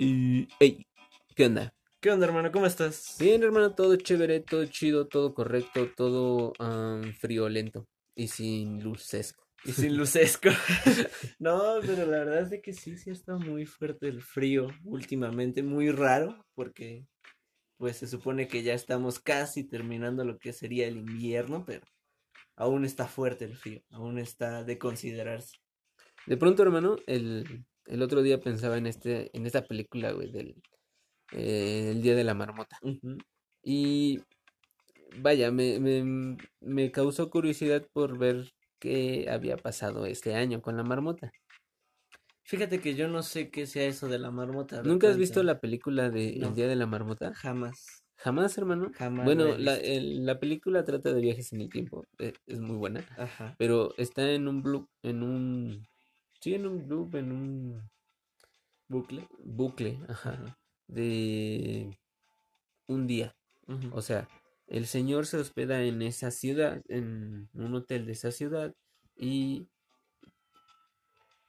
Y, hey, ¿qué onda? ¿Qué onda, hermano? ¿Cómo estás? Bien, hermano, todo chévere, todo chido, todo correcto, todo am, friolento y sin lucesco. Y sin lucesco. no, pero la verdad es de que sí, sí está muy fuerte el frío últimamente, muy raro, porque pues se supone que ya estamos casi terminando lo que sería el invierno, pero aún está fuerte el frío, aún está de considerarse. De pronto, hermano, el, el otro día pensaba en este, en esta película, güey, del eh, El Día de la Marmota. Y vaya, me, me, me causó curiosidad por ver qué había pasado este año con la marmota. Fíjate que yo no sé qué sea eso de la marmota. ¿Nunca has visto la película de No. El Día de la Marmota? Jamás, Jamás, hermano. jamás. Bueno, la la, visto. el- la película trata de viajes en el tiempo, e- es muy buena, Ajá. pero está en un loop, en un, sí, en un loop, en un Bucle. bucle, ajá, de un día. O sea, el señor se hospeda en esa ciudad, en un hotel de esa ciudad, y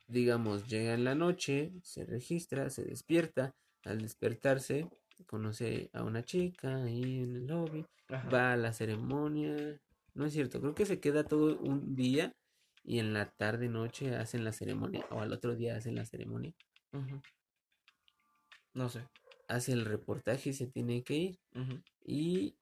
digamos, llega en la noche, se registra, se despierta, al despertarse, conoce a una chica ahí en el lobby, Ajá. va a la ceremonia, no es cierto, creo que se queda todo un día y en la tarde noche hacen la ceremonia, o al otro día hacen la ceremonia. No sé. hace el reportaje y se tiene que ir. Y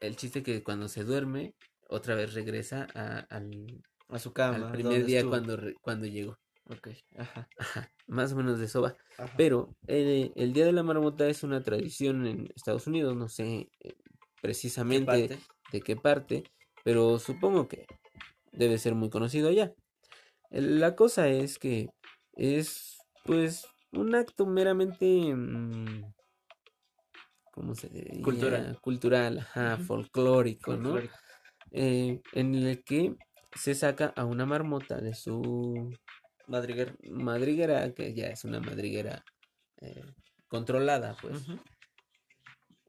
el chiste que cuando se duerme, otra vez regresa a- al, A su al cama. primer donde día estuvo. cuando, cuando llegó. Ok. Ajá. Ajá, más o menos de eso va. Ajá. Pero eh, el Día de la Marmota es una tradición en Estados Unidos, no sé eh, ¿Qué precisamente de qué parte, pero supongo que debe ser muy conocido allá. El- La cosa es que es pues un acto meramente mm, ¿cómo se diría? Cultural. Cultural, ajá, Ujú. folclórico, ¿no? Folclórico. Eh, en el que se saca a una marmota de su Madriguera. madriguera, que ya es una madriguera eh, controlada, pues.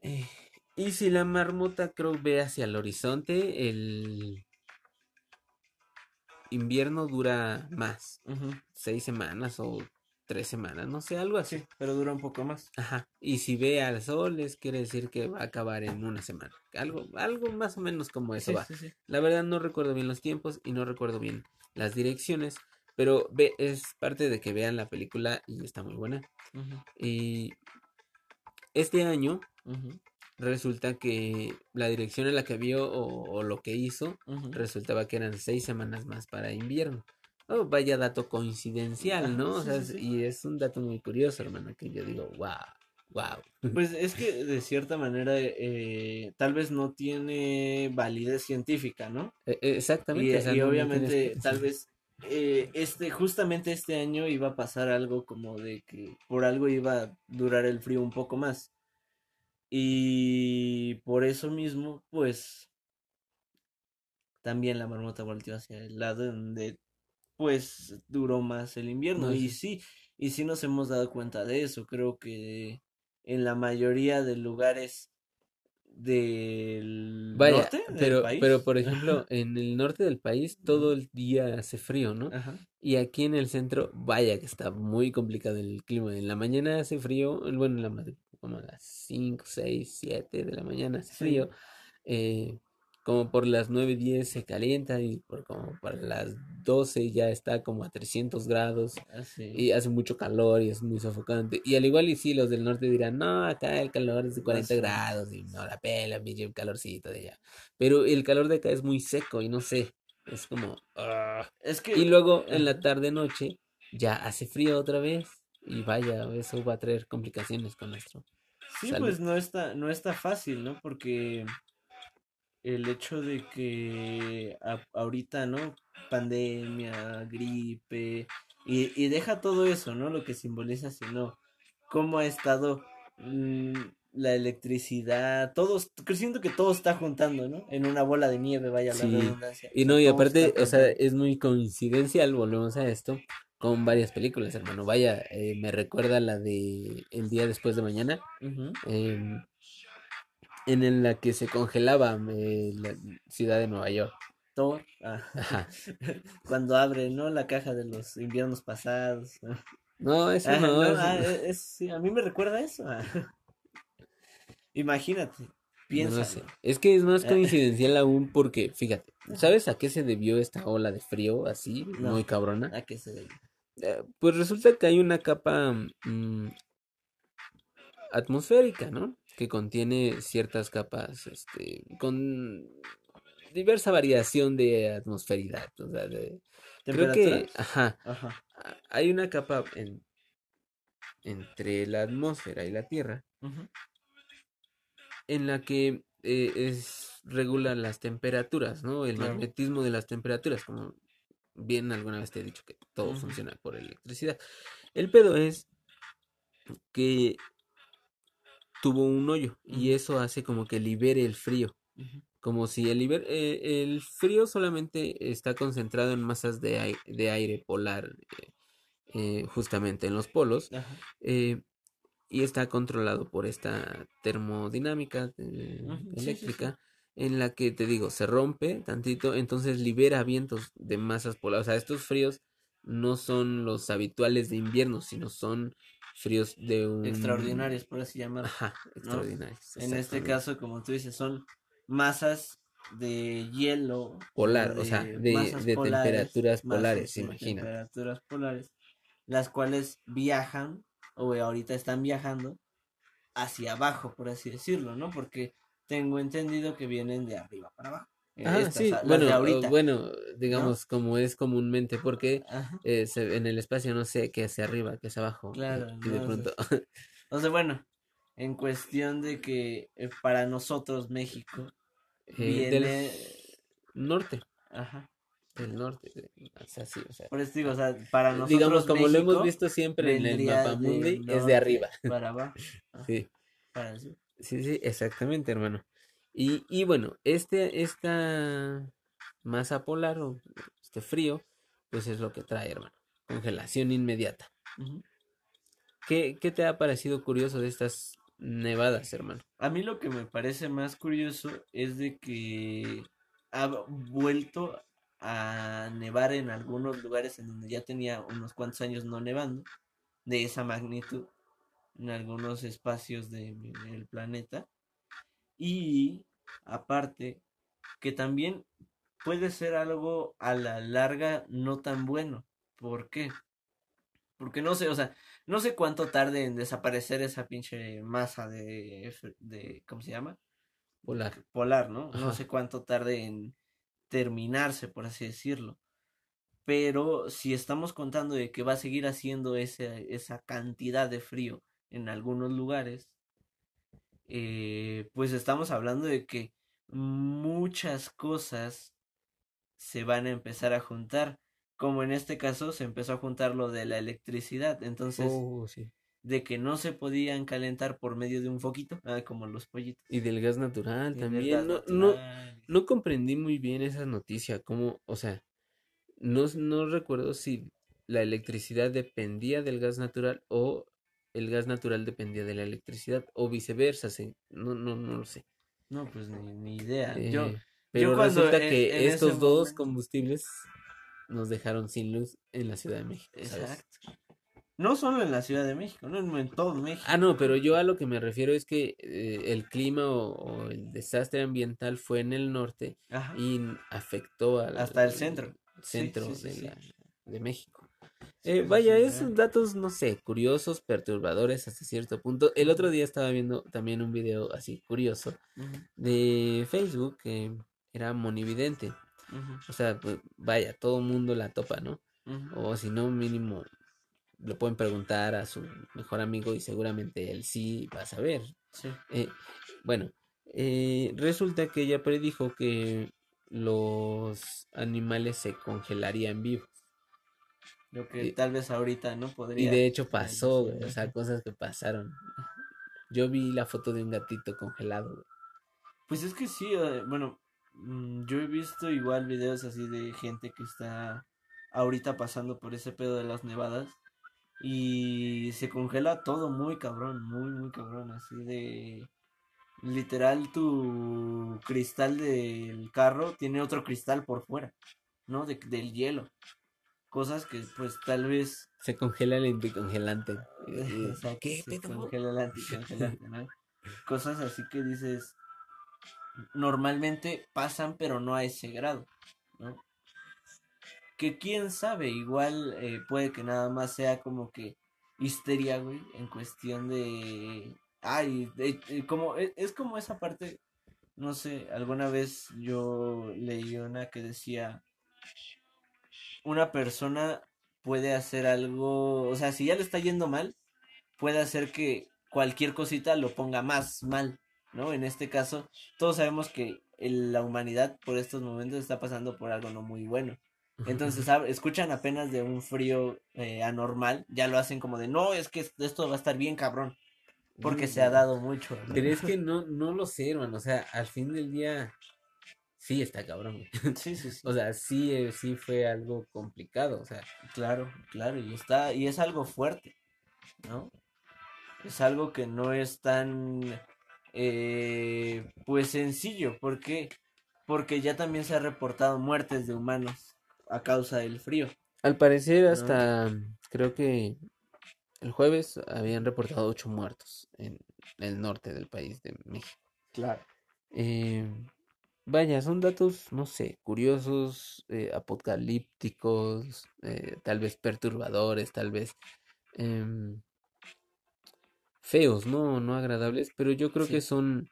Eh, y si la marmota creo ve hacia el horizonte, el invierno dura más, seis semanas o tres semanas, no sé, algo así. Sí, pero dura un poco más. Ajá. Y si ve al sol, es quiere decir que va a acabar en una semana. Algo, algo más o menos como eso Sí, va. sí. La verdad no recuerdo bien los tiempos y no recuerdo bien las direcciones, pero ve, es parte de que vean la película y está muy buena. Y este año. Resulta que la dirección en la que vio o, o lo que hizo resultaba que eran seis semanas más para invierno. Oh, vaya dato coincidencial, ¿no? O sea, es- y es un dato muy curioso, hermano, que yo digo, wow, wow. Pues es que de cierta manera eh, tal vez no tiene validez científica, ¿no? E- e- Exactamente. Y, o sea, y no- no obviamente tienes- tal vez eh, este justamente este año iba a pasar algo como de que por algo iba a durar el frío un poco más. Y por eso mismo, pues también la marmota volteó hacia el lado donde pues duró más el invierno. No, Y sí. y sí nos hemos dado cuenta de eso. Creo que en la mayoría de lugares del Vaya, norte del pero, país. pero por ejemplo, en el norte del país todo el día hace frío, ¿no? Ajá. Y aquí en el centro, vaya que está muy complicado el clima. En la mañana hace frío, bueno, en la como a las 5, 6, 7 de la mañana hace Sí. frío. eh, como por las 9, 10 se calienta y por como para las 12 ya está como a 300 grados Así. y hace mucho calor y es muy sofocante. Y al igual y sí, los del norte dirán, no, acá el calor es de 40 Así. grados y no la pela, el calorcito de allá. Pero el calor de acá es muy seco y no sé, es como... ah. Es que Y luego en la Ajá. tarde noche ya hace frío otra vez y vaya, eso va a traer complicaciones con nuestro. Sí, Salud. pues no está, no está fácil, ¿no? Porque el hecho de que a- ahorita, ¿no? Pandemia, gripe, Y, y deja todo eso, ¿no? Lo que simboliza, sino cómo ha estado mm, la electricidad, todos, siento que todo está juntando, ¿no? En una bola de nieve, vaya la redundancia. y no, y aparte, o sea, es muy coincidencial, volvemos a esto, con varias películas, hermano. Vaya, eh, me recuerda la de El día después de mañana, em, en la que se congelaba eh, la ciudad de Nueva York. Thor, ah, cuando abre, ¿no? La caja de los inviernos pasados. No, eso Ah, no, no, eso- ah, es- es- sí, a mí me recuerda eso. ah. Imagínate, no piensa. sé. Es que es más coincidencial aún porque, fíjate, ¿sabes a qué se debió esta ola de frío así, No. muy cabrona? ¿A qué se debe? Eh, Pues resulta que hay una capa mm, atmosférica, ¿no? Que contiene ciertas capas, este, con diversa variación de atmosferidad. O sea, de- creo que, ajá, Ajá. hay una capa en- entre la atmósfera y la Tierra en la que eh, es, regula las temperaturas, ¿no? El Claro. magnetismo de las temperaturas, como bien alguna vez te he dicho que todo funciona por electricidad. El pedo es que tuvo un hoyo y eso hace como que libere el frío, como si el, liber- eh, el frío solamente está concentrado en masas de, ai- de aire polar, eh, eh, justamente en los polos, y está controlado por esta termodinámica Ujú, sí, sí, sí. En la que te digo, se rompe tantito, entonces libera vientos de masas polares. O sea, estos fríos no son los habituales de invierno, sino son fríos de un... Extraordinarios, por así llamarlo. Ajá, extraordinarios. En este caso, como tú dices, son masas de hielo. Polar, o sea, de- de temperaturas masas polares, de imagínate. Temperaturas polares, las cuales viajan, o ahorita están viajando, hacia abajo, por así decirlo, ¿no? Porque tengo entendido que vienen de arriba para abajo. eh, estas, sí, de bueno, eh, ahorita. bueno, digamos como es comúnmente, porque eh, se- en el espacio no sé qué hacia arriba, qué hacia abajo, eh, Claro, y de pronto, O sea, bueno, en cuestión de que eh, para nosotros eh, México del viene... norte, Ajá. del norte, o sea, sí, o sea, Por eso digo, o sea, para nosotros digamos como lo hemos visto siempre en el mapa del mundi, es de arriba, Para abajo. Ajá, sí, Para el sur. Sí, sí, exactamente, hermano. Y, y bueno, este, esta masa polar o este frío, pues es lo que trae, hermano, congelación inmediata. ¿Qué, qué te ha parecido curioso de estas nevadas, hermano? A mí lo que me parece más curioso es de que ha vuelto a nevar en algunos lugares en donde ya tenía unos cuantos años no nevando de esa magnitud en algunos espacios de- del planeta y aparte que también puede ser algo a la larga no tan bueno. ¿Por qué? Porque no sé, o sea, no sé cuánto tarde en desaparecer esa pinche masa de, de ¿cómo se llama? Polar. Polar, ¿no? No sé cuánto tarde en terminarse, por así decirlo. Pero si estamos contando de que va a seguir haciendo ese, esa cantidad de frío en algunos lugares, eh, pues estamos hablando de que muchas cosas se van a empezar a juntar. Como en este caso se empezó a juntar lo de la electricidad. Entonces, Oh, sí. de que no se podían calentar por medio de un foquito, ah, como los pollitos. Y del gas natural y también. gas No, no, natural. no comprendí muy bien esa noticia, como, o sea, no, no recuerdo si la electricidad dependía del gas natural o el gas natural dependía de la electricidad o viceversa, sí, No, no, no lo sé. No, pues ni, ni idea. Yo, Eh, pero resulta en- que en estos dos momento- combustibles nos dejaron sin luz en la Ciudad de México, ¿sabes? exacto. No solo en la Ciudad de México, no en, todo México. Ah, no, pero yo a lo que me refiero es que eh, el clima o, o el desastre ambiental fue en el norte Ajá. y afectó al Hasta el centro. Centro sí, sí, de, la- de México. Eh, vaya, esos real. datos, no sé, curiosos, perturbadores hasta cierto punto. El otro día estaba viendo también un video así curioso de Facebook que era monividente. O sea, pues, vaya, todo mundo la topa, ¿no? O si no, mínimo le pueden preguntar a su mejor amigo y seguramente él sí va a saber. Sí. Eh, bueno, eh, resulta que ella predijo que los animales se congelarían vivos. Lo que Y- tal vez ahorita no Y podría. de hecho pasó, güey, o sea, cosas que pasaron. Yo vi la foto de un gatito congelado, güey. Pues es que sí, eh, bueno, mm, yo he visto igual videos así de gente que está ahorita pasando por ese pedo de las nevadas y se congela todo muy cabrón, muy, muy cabrón, así de literal tu cristal del carro tiene otro cristal por fuera, ¿no? De, del hielo. Cosas que pues tal vez Se congela el anticongelante. Exacto, ¿Qué se pedo? congela el anticongelante, ¿no? Cosas así que dices, normalmente pasan, pero no a ese grado, ¿no? Que quién sabe, igual eh, puede que nada más sea como que histeria, güey, en cuestión de... Ay, de- de- como, e- es como esa parte, no sé, alguna vez yo leí una que decía, una persona puede hacer algo, o sea, si ya le está yendo mal, puede hacer que cualquier cosita lo ponga más mal, ¿no? En este caso, todos sabemos que el- la humanidad por estos momentos está pasando por algo no muy bueno. Entonces, ¿sab- escuchan apenas de un frío eh, anormal, ya lo hacen como de, no, es que esto va a estar bien cabrón, porque se ha dado mucho. ¿no? Pero es que no, no lo sé, hermano. O sea, al fin del día, sí está cabrón, güey. Sí, sí, sí. O sea, sí, eh, sí fue algo complicado. O sea, Claro, claro, y está, y es algo fuerte, ¿no? Es algo que no es tan, eh, pues sencillo, ¿por qué? Porque ya también se ha reportado muertes de humanos a causa del frío. al parecer hasta creo que el jueves habían reportado ocho muertos en el norte del país de México. Claro. Eh, vaya, son datos, no sé, curiosos, eh, apocalípticos, eh, tal vez perturbadores, tal vez em, feos, no, no agradables, pero yo creo que son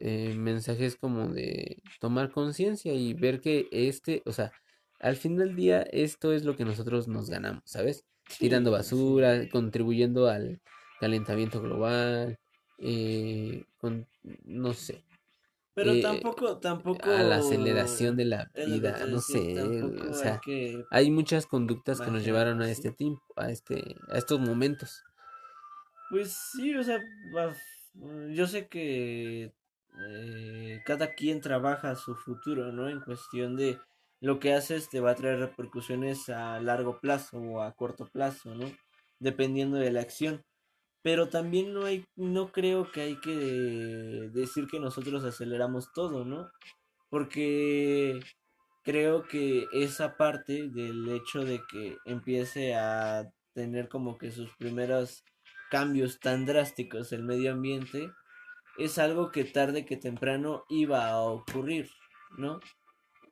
eh, mensajes como de tomar conciencia y ver que este, o sea, al fin del día esto es lo que nosotros nos ganamos, ¿sabes? Tirando Sí, basura, contribuyendo al calentamiento global, eh, con, no sé, Pero eh, tampoco, tampoco. a la aceleración de la vida, no sé, o hay sea, que- hay muchas conductas que nos llevaron a este tiempo, a este, a estos momentos. Pues sí, o sea, yo sé que eh, cada quien trabaja su futuro, ¿no? En cuestión de lo que haces te va a traer repercusiones a largo plazo o a corto plazo, ¿no? Dependiendo de la acción. Pero también no hay, no creo que hay que decir que nosotros aceleramos todo, ¿no? Porque creo que esa parte del hecho de que empiece a tener como que sus primeros cambios tan drásticos el medio ambiente es algo que tarde que temprano iba a ocurrir, ¿no?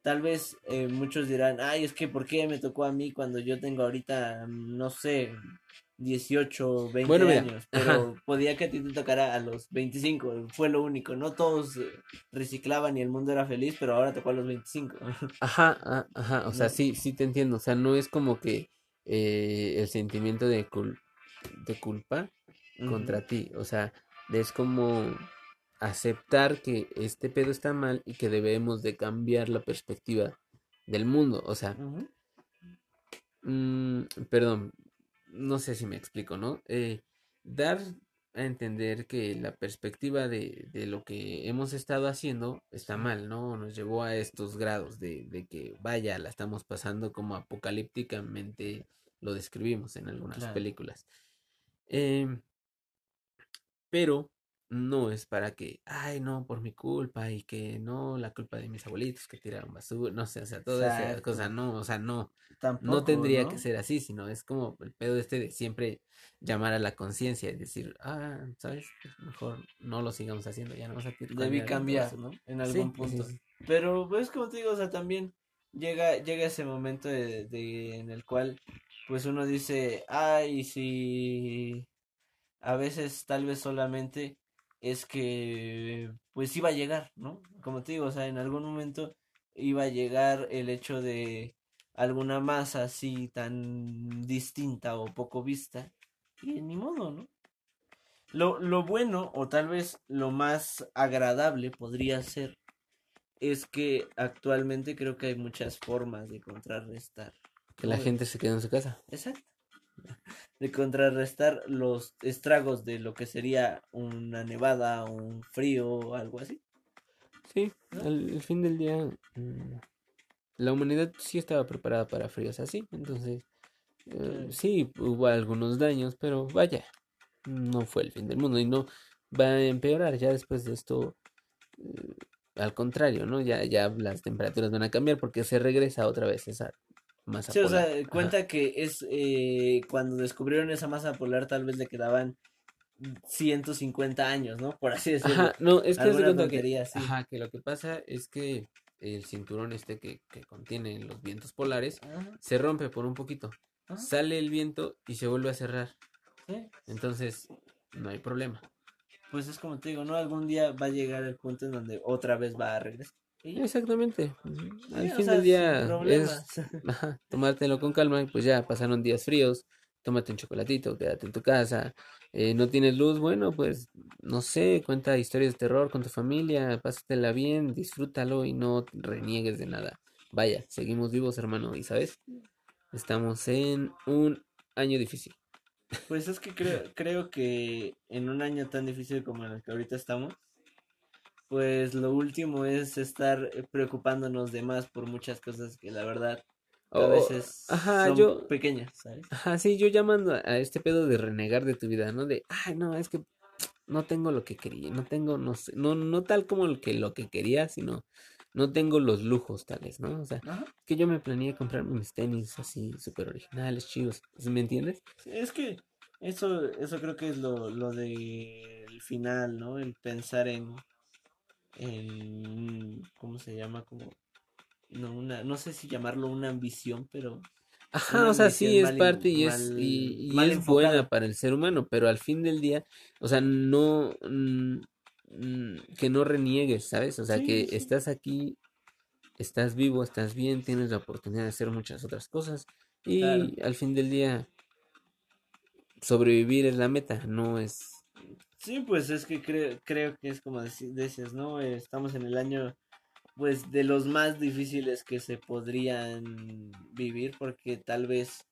Tal vez eh, muchos dirán, ay, es que ¿por qué me tocó a mí cuando yo tengo ahorita, no sé, 18, 20 Bueno, mira, años? Pero podía que a ti te tocara a los 25, fue lo único, no todos reciclaban y el mundo era feliz, pero ahora tocó a los 25. Ajá, ajá, o sea, No. sí, sí te entiendo, o sea, no es como que eh, el sentimiento de, cul- de culpa contra ti, o sea, es como aceptar que este pedo está mal y que debemos de cambiar la perspectiva del mundo, o sea, mm, perdón, no sé si me explico, ¿no? Eh, dar a entender que la perspectiva de, de lo que hemos estado haciendo está mal, ¿no? Nos llevó a estos grados de, de que, vaya, la estamos pasando como apocalípticamente lo describimos en algunas Claro. películas. Em, pero no es para que, ay, no, por mi culpa y que no, la culpa de mis abuelitos que tiraron basura, no sé, o sea, toda esa Exacto. cosa, no, o sea, no, no Tampoco, tendría ¿no? que ser así, sino es como el pedo este de siempre llamar a la conciencia y decir, ah, ¿sabes? Pues mejor no lo sigamos haciendo, ya no vas a tirar Debí cambiar, basura". ¿no? En algún sí, punto. sí. Pero pues como te digo, o sea, también llega, llega ese momento de, de- en el cual pues uno dice, ay, si a veces tal vez solamente es que pues iba a llegar, ¿no? Como te digo, o sea, en algún momento iba a llegar el hecho de alguna masa así tan distinta o poco vista y ni modo, ¿no? Lo, lo bueno o tal vez lo más agradable podría ser es que actualmente creo que hay muchas formas de contrarrestar Que la gente se quede en su casa. Exacto. De contrarrestar los estragos de lo que sería una nevada, un frío algo así. Sí, ¿No? al, al fin del día, mm, la humanidad sí estaba preparada para fríos así, entonces eh, sí hubo algunos daños, pero vaya, no fue el fin del mundo y no va a empeorar ya después de esto. eh, al contrario, ¿no? Ya, ya las temperaturas van a cambiar porque se regresa otra vez esa masa Sí, o polar. Ajá. cuenta que es eh, cuando descubrieron esa masa polar tal vez le quedaban 150 años, ¿no? Por así decirlo. Ajá, no, es que tontería así. ajá, que lo que pasa es que el cinturón este que, que contiene los vientos polares Ajá, se rompe por un poquito, ajá, sale el viento y se vuelve a cerrar, sí. entonces no hay problema. Pues es como te digo, ¿no? Algún día va a llegar el punto en donde otra vez va a regresar. Exactamente, al fin del día es ajá, tomártelo con calma y pues ya pasaron días fríos, tómate un chocolatito, quédate en tu casa, eh, no tienes luz, bueno, pues no sé, cuenta historias de terror con tu familia, pásatela bien, disfrútalo y no reniegues de nada. Vaya, seguimos vivos, hermano, y sabes, estamos en un año difícil. Pues es que creo, creo que en un año tan difícil como en el que ahorita estamos, pues lo último es estar eh, preocupándonos de más por muchas cosas que la verdad a O- veces ajá, son yo, pequeñas, ¿sabes? ajá, sí, yo llamando a, este pedo de renegar de tu vida, ¿no? De, ay, no, es que no tengo lo que quería, no tengo, no sé, no, no tal como lo que, lo que quería, sino no tengo los lujos tales, ¿no? O sea, Ajá. es que yo me planeé comprarme mis tenis así súper originales, chidos, ¿sí ¿me entiendes? Es que eso, eso creo que es lo, lo del final, ¿no? El pensar en, en, ¿cómo se llama? Como, no, una, no sé si llamarlo una ambición, pero Ajá, o sea, sí es parte y es, y, es buena para el ser humano, pero al fin del día, o sea, no, mm, mm, que no reniegues, ¿sabes? O sea, Sí, que sí. estás aquí, estás vivo, estás bien, tienes la oportunidad de hacer muchas otras cosas Claro. y al fin del día, sobrevivir es la meta, no es... Sí, pues es que creo, creo que es como decías, ¿no? Eh, Estamos en el año, pues, de los más difíciles que se podrían vivir, porque tal vez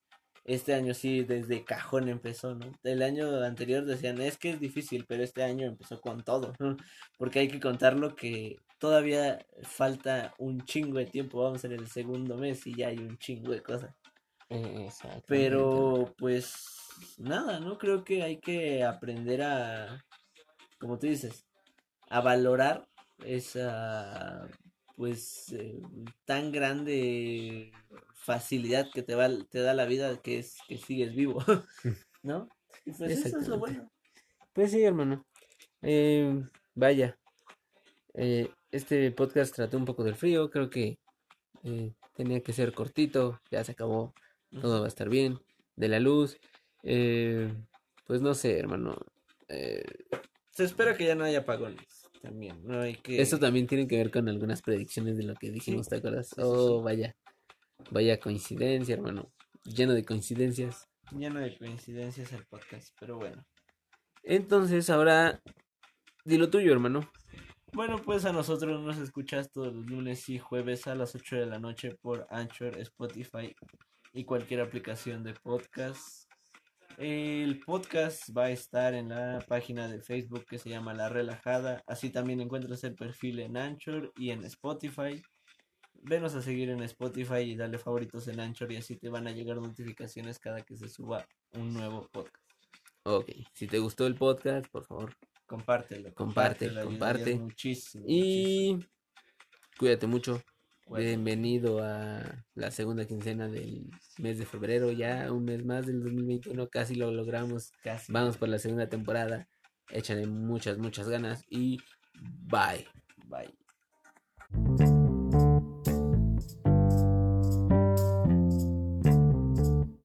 este año sí desde cajón empezó, ¿no? El año anterior decían, es que es difícil, pero este año empezó con todo, ¿no? Porque hay que contarlo que todavía falta un chingo de tiempo, vamos en el segundo mes y ya hay un chingo de cosas. Exactamente. Pero pues nada, ¿no? Creo que hay que aprender a, como tú dices, a valorar esa, pues, eh, tan grande facilidad que te va, te da la vida, que es que sigues vivo, ¿no? Y pues eso es lo bueno. Pues sí, hermano. Eh, vaya, eh, este podcast trató un poco del frío, creo que tenía que ser cortito, ya se acabó, todo va a estar bien, de la luz, eh, pues no sé, hermano, eh, Se espera que ya no haya apagones también, no hay que... eso también tiene que ver con algunas predicciones de lo que dijimos, ¿te acuerdas? Oh, vaya, vaya coincidencia, hermano, lleno de coincidencias. Lleno de coincidencias el podcast, pero bueno. Entonces, ahora, di lo tuyo, hermano. Bueno, pues a nosotros nos escuchas todos los lunes y jueves a las 8 de la noche por Anchor, Spotify y cualquier aplicación de podcast. El podcast va a estar en la página de Facebook que se llama La Relajada. Así también encuentras el perfil en Anchor y en Spotify. Venos a seguir en Spotify y dale favoritos en Anchor y así te van a llegar notificaciones cada que se suba un nuevo podcast. Ok, si te gustó el podcast, por favor, Compártelo, Comparte, comparte. Muchísimo, muchísimo. Y cuídate mucho. Bienvenido a la segunda quincena del mes de febrero, ya un mes más del 2021, casi lo logramos, vamos por la segunda temporada, échale muchas, muchas ganas y bye. Bye.